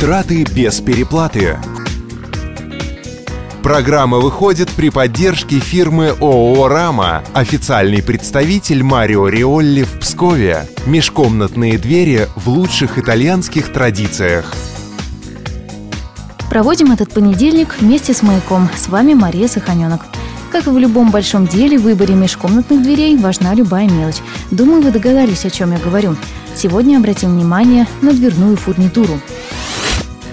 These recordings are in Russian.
Траты без переплаты. Программа выходит при поддержке фирмы ООО «Рама», официальный представитель Марио Риолли в Пскове. Межкомнатные двери в лучших итальянских традициях. Проводим этот понедельник вместе с «Маяком». С вами Мария Саханенок. Как и в любом большом деле, в выборе межкомнатных дверей важна любая мелочь. Думаю, вы догадались, о чем я говорю. Сегодня обратим внимание на дверную фурнитуру.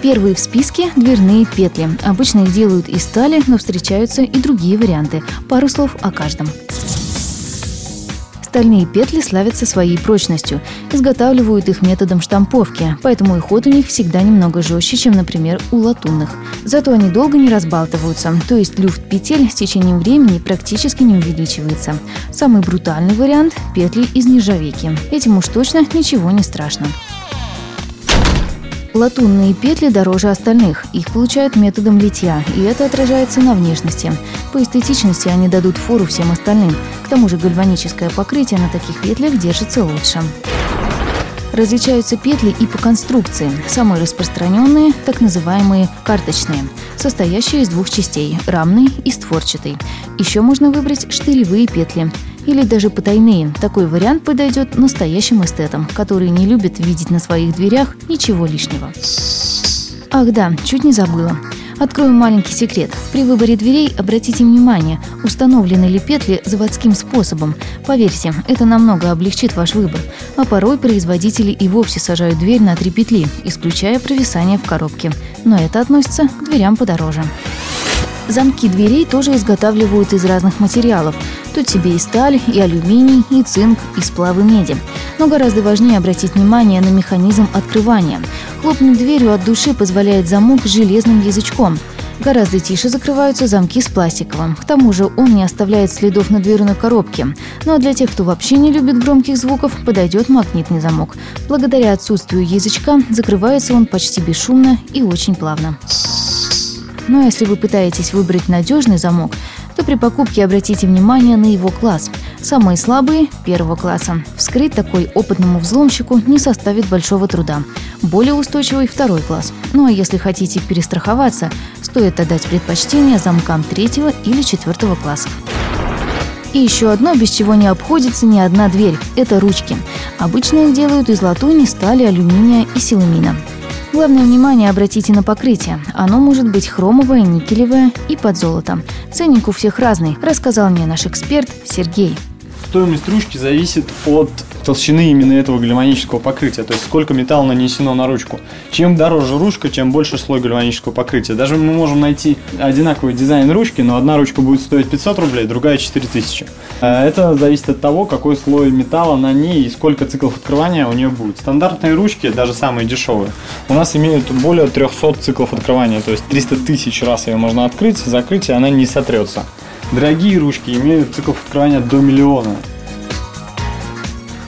Первые в списке – дверные петли. Обычно их делают из стали, но встречаются и другие варианты. Пару слов о каждом. Стальные петли славятся своей прочностью. Изготавливают их методом штамповки, поэтому и ход у них всегда немного жестче, чем, например, у латунных. Зато они долго не разбалтываются, то есть люфт петель с течением времени практически не увеличивается. Самый брутальный вариант – петли из нержавейки. Этим уж точно ничего не страшно. Латунные петли дороже остальных. Их получают методом литья, и это отражается на внешности. По эстетичности они дадут фору всем остальным. К тому же гальваническое покрытие на таких петлях держится лучше. Различаются петли и по конструкции. Самые распространенные – так называемые карточные, состоящие из двух частей – рамной и створчатой. Еще можно выбрать штыревые петли – или даже потайные. Такой вариант подойдет настоящим эстетам, которые не любят видеть на своих дверях ничего лишнего. Ах да, чуть не забыла. Открою маленький секрет. При выборе дверей обратите внимание, установлены ли петли заводским способом. Поверьте, это намного облегчит ваш выбор. А порой производители и вовсе сажают дверь на три петли, исключая провисание в коробке. Но это относится к дверям подороже. Замки дверей тоже изготавливают из разных материалов. Тут себе и сталь, и алюминий, и цинк, и сплавы меди. Но гораздо важнее обратить внимание на механизм открывания. Хлопнуть дверью от души позволяет замок с железным язычком. Гораздо тише закрываются замки с пластиковым. К тому же он не оставляет следов на дверной коробке. Ну а для тех, кто вообще не любит громких звуков, подойдет магнитный замок. Благодаря отсутствию язычка закрывается он почти бесшумно и очень плавно. Но если вы пытаетесь выбрать надежный замок, то при покупке обратите внимание на его класс. Самые слабые – первого класса. Вскрыть такой опытному взломщику не составит большого труда. Более устойчивый – второй класс. Ну а если хотите перестраховаться, стоит отдать предпочтение замкам третьего или четвертого классов. И еще одно, без чего не обходится ни одна дверь – это ручки. Обычно их делают из латуни, стали, алюминия и силумина. Главное внимание обратите на покрытие. Оно может быть хромовое, никелевое и под золотом. Ценник у всех разный, рассказал мне наш эксперт Сергей. Стоимость ручки зависит от толщины именно этого гальванического покрытия, то есть сколько металла нанесено на ручку. Чем дороже ручка, чем больше слой гальванического покрытия. Даже мы можем найти одинаковый дизайн ручки, но одна ручка будет стоить 500 рублей, другая 4000. Э, это зависит от того, какой слой металла на ней и сколько циклов открывания у нее будет. Стандартные ручки, даже самые дешевые, у нас имеют более 300 циклов открывания, то есть 300 тысяч раз ее можно открыть, закрыть, и она не сотрется. Дорогие ручки имеют циклов открывания до миллиона.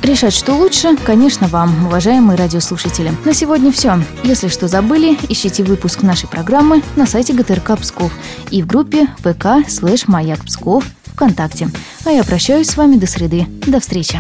Решать, что лучше, конечно, вам, уважаемые радиослушатели. На сегодня все. Если что забыли, ищите выпуск нашей программы на сайте ГТРК Псков и в группе ВК слэш Маяк Псков ВКонтакте. А я прощаюсь с вами до среды. До встречи.